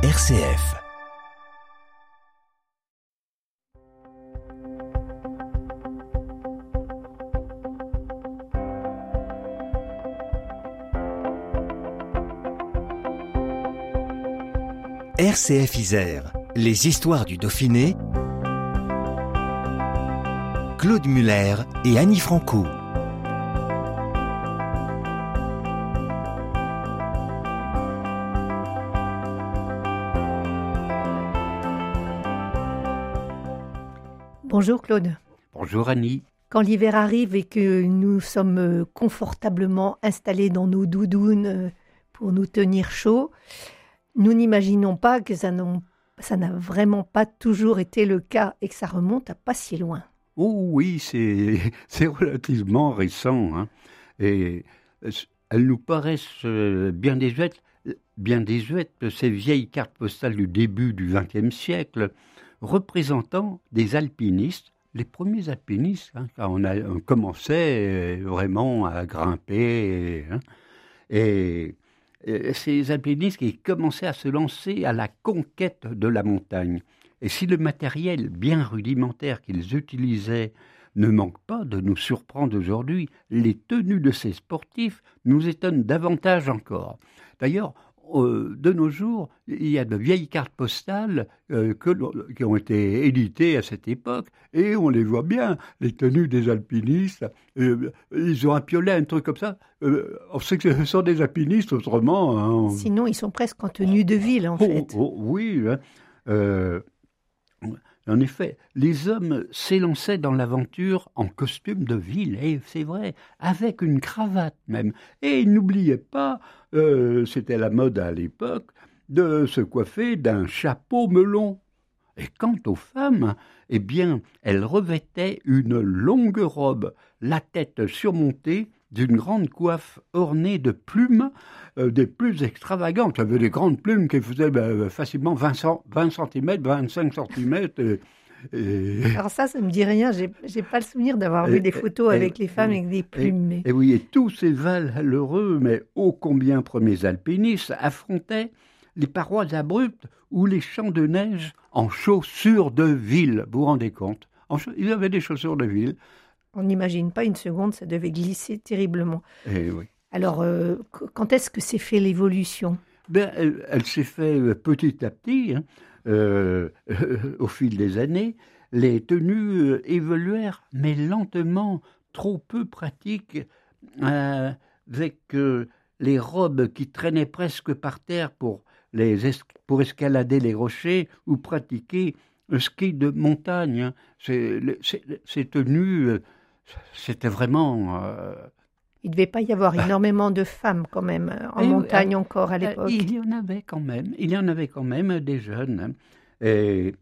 RCF. RCF Isère, les histoires du Dauphiné, Claude Muller et Annie Franco. Bonjour Claude. Bonjour Annie. Quand l'hiver arrive et que nous sommes euh, confortablement installés dans nos doudounes euh, pour nous tenir chaud, nous n'imaginons pas que ça n'a vraiment pas toujours été le cas et que ça remonte à pas si loin. Oh oui, c'est relativement récent. Hein. Et elles nous paraissent euh, bien désuètes, bien désuètes, ces vieilles cartes postales du début du XXe siècle représentant des alpinistes, les premiers alpinistes, hein, quand on, a, commençait euh, vraiment à grimper. Hein, et, ces alpinistes qui commençaient à se lancer à la conquête de la montagne. Et si le matériel bien rudimentaire qu'ils utilisaient ne manque pas de nous surprendre aujourd'hui, les tenues de ces sportifs nous étonnent davantage encore. D'ailleurs, euh, de nos jours, il y a de vieilles cartes postales euh, qui ont été éditées à cette époque, et on les voit bien, les tenues des alpinistes. Euh, ils ont un piolet, un truc comme ça. on sait que ce sont des alpinistes, autrement. Hein, Sinon, ils sont presque en tenue de ville, en oh, fait. Oh, oui. Hein. En effet, les hommes s'élançaient dans l'aventure en costume de ville, et c'est vrai, avec une cravate même. Et n'oubliaient pas, euh, c'était la mode à l'époque, de se coiffer d'un chapeau melon. Et quant aux femmes, eh bien, elles revêtaient une longue robe, la tête surmontée d'une grande coiffe ornée de plumes euh, des plus extravagantes. Il y avait des grandes plumes qui faisaient ben, facilement 20, cm, 25 cm. Alors ça, ça me dit rien. J'ai pas le souvenir d'avoir vu des photos avec les femmes avec des plumes. Et, oui, et tous ces valeureux, mais ô combien premiers alpinistes, affrontaient les parois abruptes ou les champs de neige en chaussures de ville. Vous vous rendez compte? Ils avaient des chaussures de ville. On n'imagine pas une seconde, ça devait glisser terriblement. Eh oui. Alors, euh, quand est-ce que s'est fait l'évolution? Ben, Elle, s'est fait euh, petit à petit, hein. euh, au fil des années. Les tenues évoluèrent, mais lentement, trop peu pratiques, avec les robes qui traînaient presque par terre pour, les pour escalader les rochers ou pratiquer le ski de montagne. Hein. Ces tenues c'était vraiment. Euh, il ne devait pas y avoir énormément de femmes quand même euh, en montagne euh, encore à l'époque. Il y en avait quand même. Il y en avait quand même des jeunes. Hein. Et,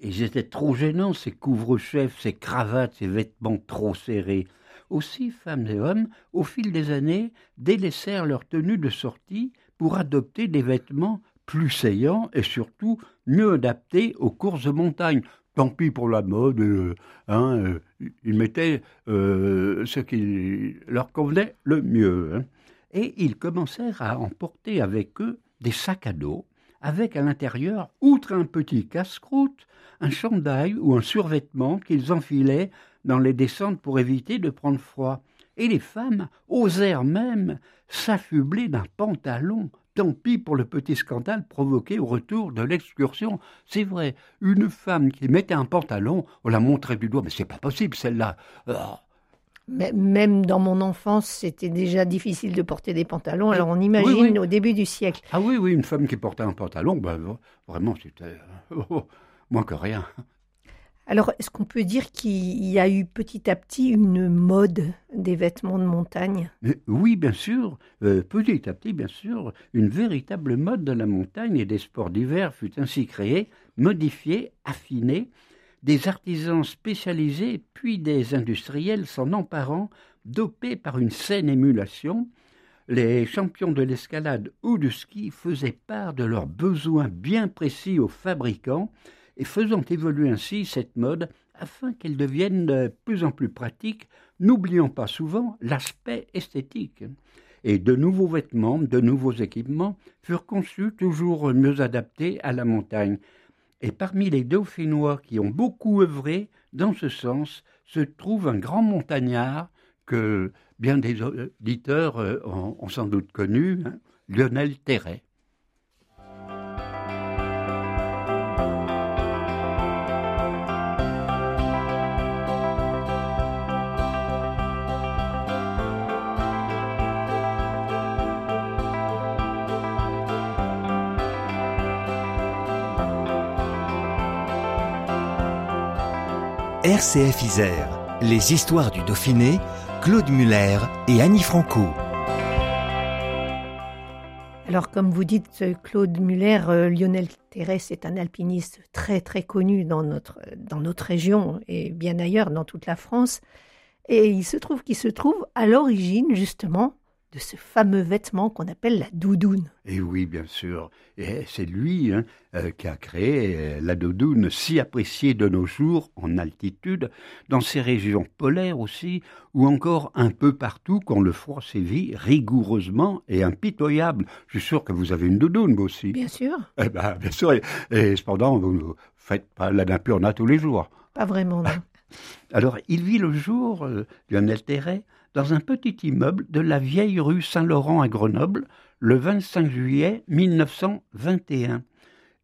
ils étaient trop gênants, ces couvre-chefs, ces cravates, ces vêtements trop serrés. Aussi, femmes et hommes, au fil des années, délaissèrent leur tenue de sortie pour adopter des vêtements plus saillants et surtout mieux adaptés aux courses de montagne tant pis pour la mode, euh, hein, euh, ils mettaient euh, ce qui leur convenait le mieux. Hein. Et ils commencèrent à emporter avec eux des sacs à dos, avec à l'intérieur, outre un petit casse-croûte, un chandail ou un survêtement qu'ils enfilaient dans les descentes pour éviter de prendre froid. Et les femmes osèrent même s'affubler d'un pantalon Tant pis pour le petit scandale provoqué au retour de l'excursion. C'est vrai, une femme qui mettait un pantalon, on la montrait du doigt, mais c'est pas possible celle-là. Ah. même dans mon enfance, c'était déjà difficile de porter des pantalons. Alors on imagine au début du siècle. Ah oui, oui, une femme qui portait un pantalon, ben, vraiment, c'était oh, moins que rien. Alors, est-ce qu'on peut dire qu'il y a eu petit à petit une mode des vêtements de montagne? Oui, bien sûr. Euh, petit à petit, bien sûr, une véritable mode de la montagne et des sports d'hiver fut ainsi créée, modifiée, affinée. Des artisans spécialisés, puis des industriels s'en emparant, dopés par une saine émulation. Les champions de l'escalade ou du ski faisaient part de leurs besoins bien précis aux fabricants et faisant évoluer ainsi cette mode afin qu'elle devienne de plus en plus pratique, n'oubliant pas souvent l'aspect esthétique. et de nouveaux vêtements, de nouveaux équipements furent conçus toujours mieux adaptés à la montagne. Et parmi les Dauphinois qui ont beaucoup œuvré dans ce sens se trouve un grand montagnard que bien des auditeurs euh, ont, sans doute connu, hein, Lionel Terret. RCF Isère, les histoires du Dauphiné, Claude Muller et Annie Franco. Alors, comme vous dites, Claude Muller, euh, Lionel Thérèse est un alpiniste très très connu dans notre, dans notre région et bien ailleurs dans toute la France. Et il se trouve qu'il se trouve à l'origine justement de ce fameux vêtement qu'on appelle la doudoune. Et oui, bien sûr. Et c'est lui hein, euh, qui a créé euh, la doudoune si appréciée de nos jours en altitude, dans ces régions polaires aussi, ou encore un peu partout quand le froid sévit rigoureusement et impitoyable. Je suis sûr que vous avez une doudoune, vous aussi. Bien sûr. Eh ben, bien sûr. Et, cependant, vous ne faites pas la Napurna tous les jours. Pas vraiment, non. Alors, il vit le jour, euh, Lionel Terret, dans un petit immeuble de la vieille rue Saint-Laurent à Grenoble le 25 juillet 1921.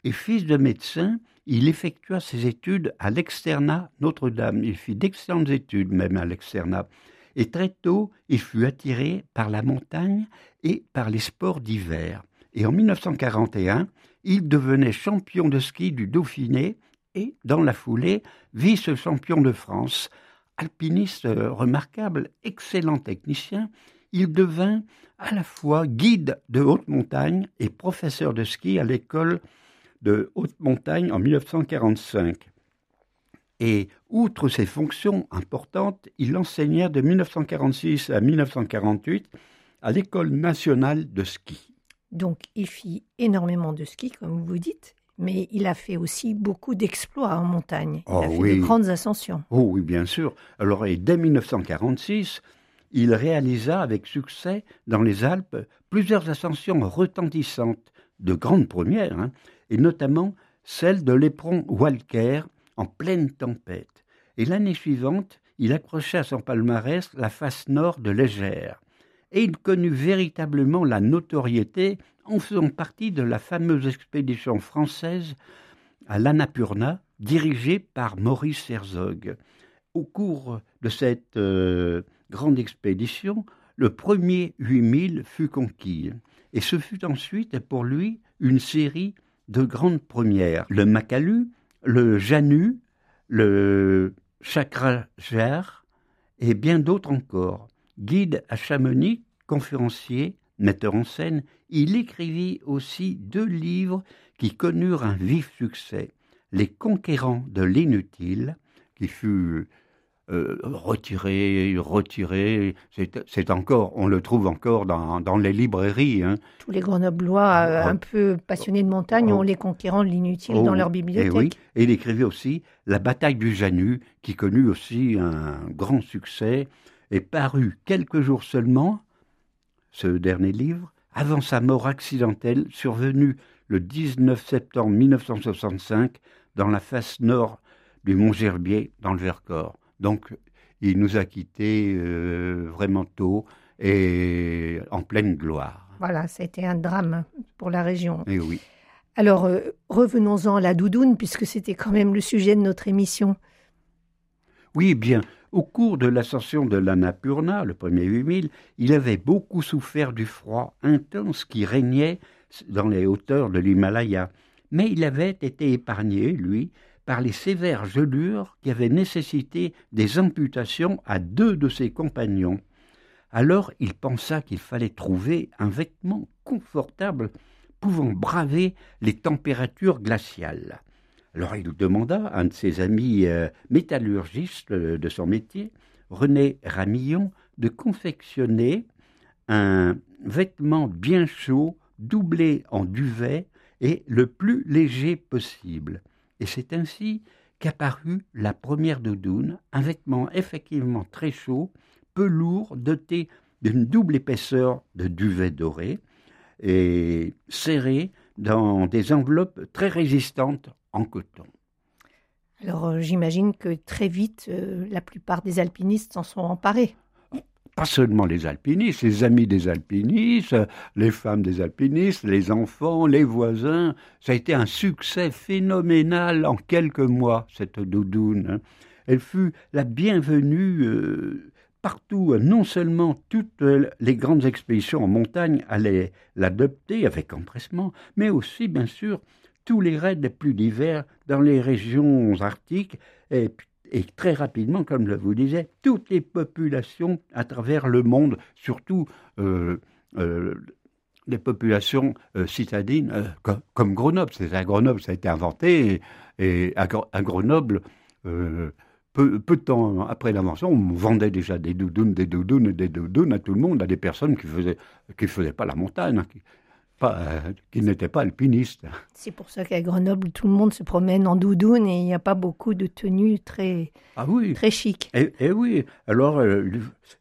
Et fils de médecin, il effectua ses études à l'externat Notre-Dame. Il fit d'excellentes études même à l'externat. Et très tôt, il fut attiré par la montagne et par les sports d'hiver. Et en 1941, il devenait champion de ski du Dauphiné et, dans la foulée, vice-champion de France alpiniste euh, remarquable, excellent technicien, il devint à la fois guide de haute montagne et professeur de ski à l'école de haute montagne en 1945. Et outre ses fonctions importantes, il enseigna de 1946 à 1948 à l'école nationale de ski. Donc il fit énormément de ski, comme vous dites, mais il a fait aussi beaucoup d'exploits en montagne. Il a oh fait de grandes ascensions. Oh oui, bien sûr. Alors, et dès 1946, il réalisa avec succès dans les Alpes plusieurs ascensions retentissantes, de grandes premières, hein, et notamment celle de l'éperon Walker en pleine tempête. Et l'année suivante, il accrocha à son palmarès la face nord de Légère. Et il connut véritablement la notoriété en faisant partie de la fameuse expédition française à l'Annapurna, dirigée par Maurice Herzog. Au cours de cette euh, grande expédition, le premier 8000 fut conquis, et ce fut ensuite pour lui une série de grandes premières. Le Makalu, le Janu, le Chakrajar et bien d'autres encore. Guide à Chamonix, conférencier, metteur en scène, il écrivit aussi deux livres qui connurent un vif succès. Les conquérants de l'inutile, qui fut euh, retiré, retiré. C'est encore, on le trouve encore dans, les librairies. Hein. Tous les grenoblois euh, un peu passionnés de montagne ont les conquérants de l'inutile dans oh. leur bibliothèque. Et, oui. et il écrivait aussi La bataille du Janus, qui connut aussi un grand succès, et paru quelques jours seulement ce dernier livre, avant sa mort accidentelle survenue le 19 septembre 1965 dans la face nord du Mont Gerbier dans le Vercors. Donc il nous a quittés euh, vraiment tôt et en pleine gloire. Voilà, c'était un drame pour la région. Et oui. Alors euh, revenons-en à la doudoune puisque c'était quand même le sujet de notre émission. Oui, bien. Au cours de l'ascension de l'Annapurna, le premier 8000, il avait beaucoup souffert du froid intense qui régnait dans les hauteurs de l'Himalaya. Mais il avait été épargné, lui, par les sévères gelures qui avaient nécessité des amputations à deux de ses compagnons. Alors il pensa qu'il fallait trouver un vêtement confortable pouvant braver les températures glaciales. Alors il demanda à un de ses amis euh, métallurgistes euh, de son métier, René Ramillon, de confectionner un vêtement bien chaud, doublé en duvet et le plus léger possible. Et c'est ainsi qu'apparut la première doudoune, un vêtement effectivement très chaud, peu lourd, doté d'une double épaisseur de duvet doré et serrés dans des enveloppes très résistantes en coton. Alors euh, j'imagine que très vite, euh, la plupart des alpinistes s'en sont emparés. Pas seulement les alpinistes, les amis des alpinistes, les femmes des alpinistes, les enfants, les voisins. Ça a été un succès phénoménal en quelques mois, cette doudoune. Hein. Elle fut la bienvenue euh, partout, non seulement toutes les grandes expéditions en montagne allaient l'adopter avec empressement, mais aussi, bien sûr, tous les raids les plus divers dans les régions arctiques et, très rapidement, comme je vous disais, toutes les populations à travers le monde, surtout euh, euh, les populations euh, citadines comme, Grenoble. C'est à Grenoble ça a été inventé et, à, Grenoble, peu, peu, de temps après l'invention, on vendait déjà des doudounes, des doudounes, des doudounes à tout le monde, à des personnes qui faisaient qui faisaient pas la montagne, pas, euh, qui n'était pas alpiniste. C'est pour ça qu'à Grenoble, tout le monde se promène en doudoune et il n'y a pas beaucoup de tenues très, ah oui. très chic. Et, et oui, alors euh,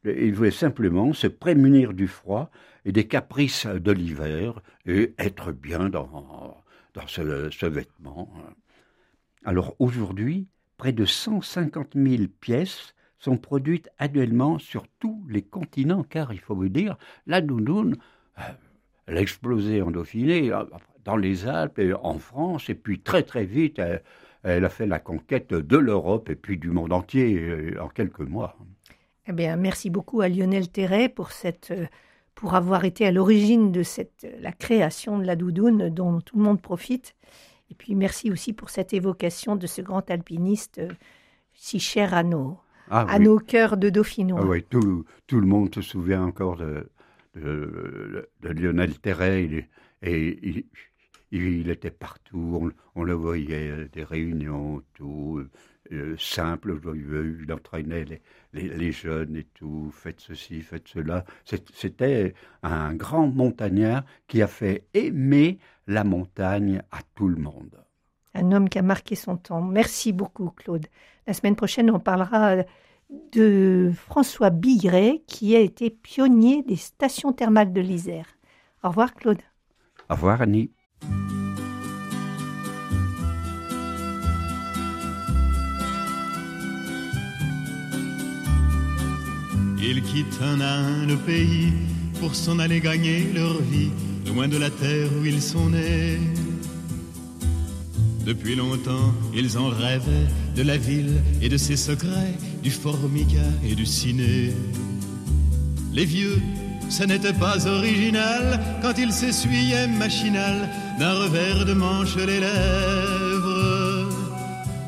il voulait simplement se prémunir du froid et des caprices de l'hiver et être bien dans, dans ce, ce vêtement. Alors aujourd'hui, près de 150 000 pièces sont produites annuellement sur tous les continents, car il faut vous dire, la doudoune, euh, elle a explosé en Dauphiné, euh, dans les Alpes et en France, et puis très très vite, elle, a fait la conquête de l'Europe et puis du monde entier euh, en quelques mois. Eh bien, merci beaucoup à Lionel Terret pour avoir été à l'origine de la création de la doudoune dont tout le monde profite. Et puis merci aussi pour cette évocation de ce grand alpiniste si cher à nos, ah à nos cœurs de Dauphinois. Ah oui, tout, tout, le monde se souvient encore de, de, Lionel Terret. et il, était partout, on, le voyait, des réunions, tout, euh, simple, joyeux, il entraînait les, les, jeunes et tout, faites ceci, faites cela. C'était un grand montagnard qui a fait aimer la montagne à tout le monde. Un homme qui a marqué son temps. Merci beaucoup, Claude. La semaine prochaine, on parlera de François Bigret, qui a été pionnier des stations thermales de l'Isère. Au revoir, Claude. Au revoir, Annie. Ils quittent un à un le pays pour s'en aller gagner leur vie, loin de la terre où ils sont nés. Depuis longtemps, ils en rêvaient de la ville et de ses secrets, du formica et du ciné. Les vieux, ce n'était pas original quand ils s'essuyaient machinal d'un revers de manche les lèvres.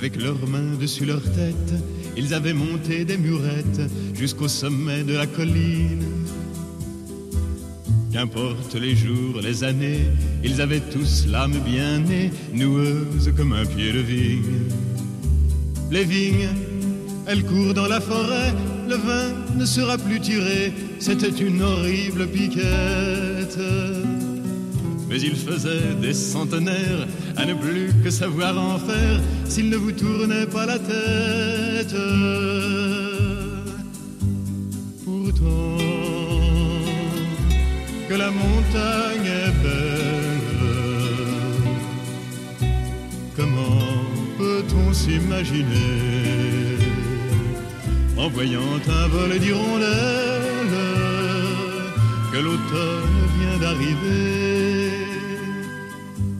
Avec leurs mains dessus leur tête, ils avaient monté des murettes jusqu'au sommet de la colline Qu'importe les jours, les années, ils avaient tous l'âme bien née, noueuse comme un pied de vigne. Les vignes, elles courent dans la forêt, le vin ne sera plus tiré, c'était une horrible piquette. Mais il faisait des centenaires à ne plus que savoir en faire s'il ne vous tournait pas la tête. Pourtant, que la montagne est belle. Comment peut-on s'imaginer en voyant un vol d'hirondelles que l'automne vient d'arriver?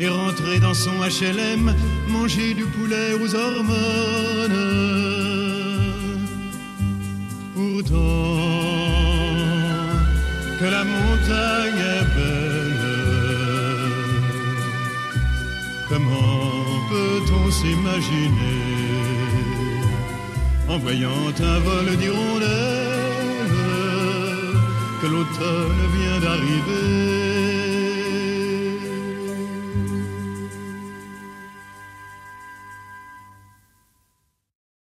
et rentrer dans son HLM, manger du poulet aux hormones. Pourtant, que la montagne est belle, comment peut-on s'imaginer en voyant un vol d'hirondelles que l'automne vient d'arriver?